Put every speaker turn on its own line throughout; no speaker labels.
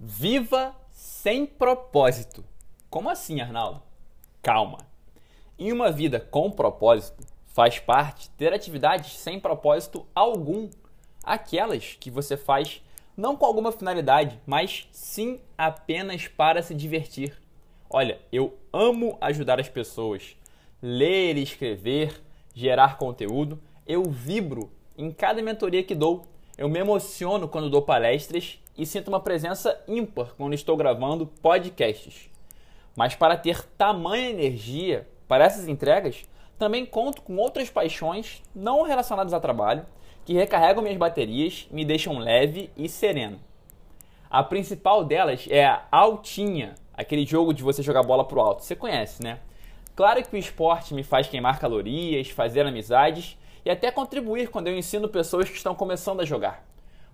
Viva sem propósito. Como assim, Arnaldo? Calma. Em uma vida com propósito, faz parte ter atividades sem propósito algum. Aquelas que você faz não com alguma finalidade, mas sim apenas para se divertir. Olha, eu amo ajudar as pessoas. Ler, escrever, gerar conteúdo. Eu vibro em cada mentoria que dou. Eu me emociono quando dou palestras e sinto uma presença ímpar quando estou gravando podcasts. Mas para ter tamanha energia para essas entregas, também conto com outras paixões não relacionadas a trabalho que recarregam minhas baterias, me deixam leve e sereno. A principal delas é a altinha, aquele jogo de você jogar bola pro alto. Você conhece, né? Claro que o esporte me faz queimar calorias, fazer amizades e até contribuir quando eu ensino pessoas que estão começando a jogar.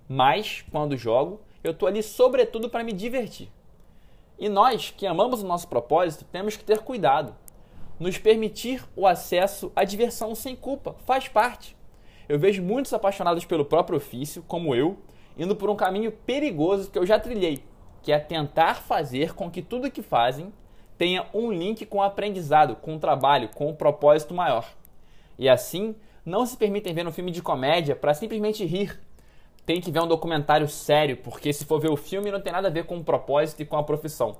Mas, quando jogo, eu estou ali sobretudo para me divertir. E nós, que amamos o nosso propósito, temos que ter cuidado. Nos permitir o acesso à diversão sem culpa faz parte. Eu vejo muitos apaixonados pelo próprio ofício, como eu, indo por um caminho perigoso que eu já trilhei, que é tentar fazer com que tudo que fazem tenha um link com o aprendizado, com o trabalho, com o propósito maior. E assim, não se permitem ver um filme de comédia para simplesmente rir, tem que ver um documentário sério, porque se for ver o filme não tem nada a ver com o propósito e com a profissão.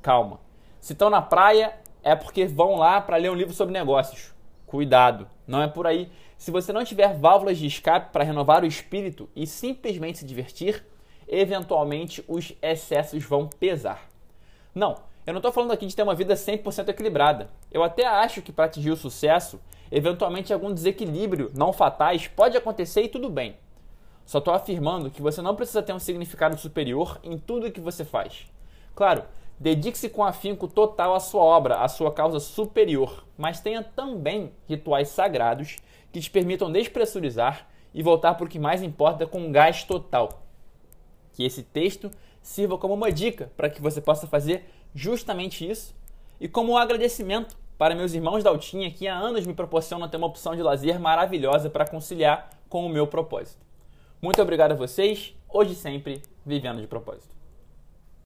Calma. Se estão na praia, é porque vão lá para ler um livro sobre negócios. Cuidado, não é por aí. Se você não tiver válvulas de escape para renovar o espírito e simplesmente se divertir, eventualmente os excessos vão pesar. Não, eu não estou falando aqui de ter uma vida 100% equilibrada. Eu até acho que para atingir o sucesso, eventualmente algum desequilíbrio não fatais pode acontecer e tudo bem. Só estou afirmando que você não precisa ter um significado superior em tudo que você faz. Claro, dedique-se com afinco total à sua obra, à sua causa superior, mas tenha também rituais sagrados que te permitam despressurizar e voltar para o que mais importa com um gás total. Que esse texto sirva como uma dica para que você possa fazer justamente isso e como um agradecimento para meus irmãos da Altinha que há anos me proporcionam ter uma opção de lazer maravilhosa para conciliar com o meu propósito. Muito obrigado a vocês, hoje sempre, vivendo de propósito.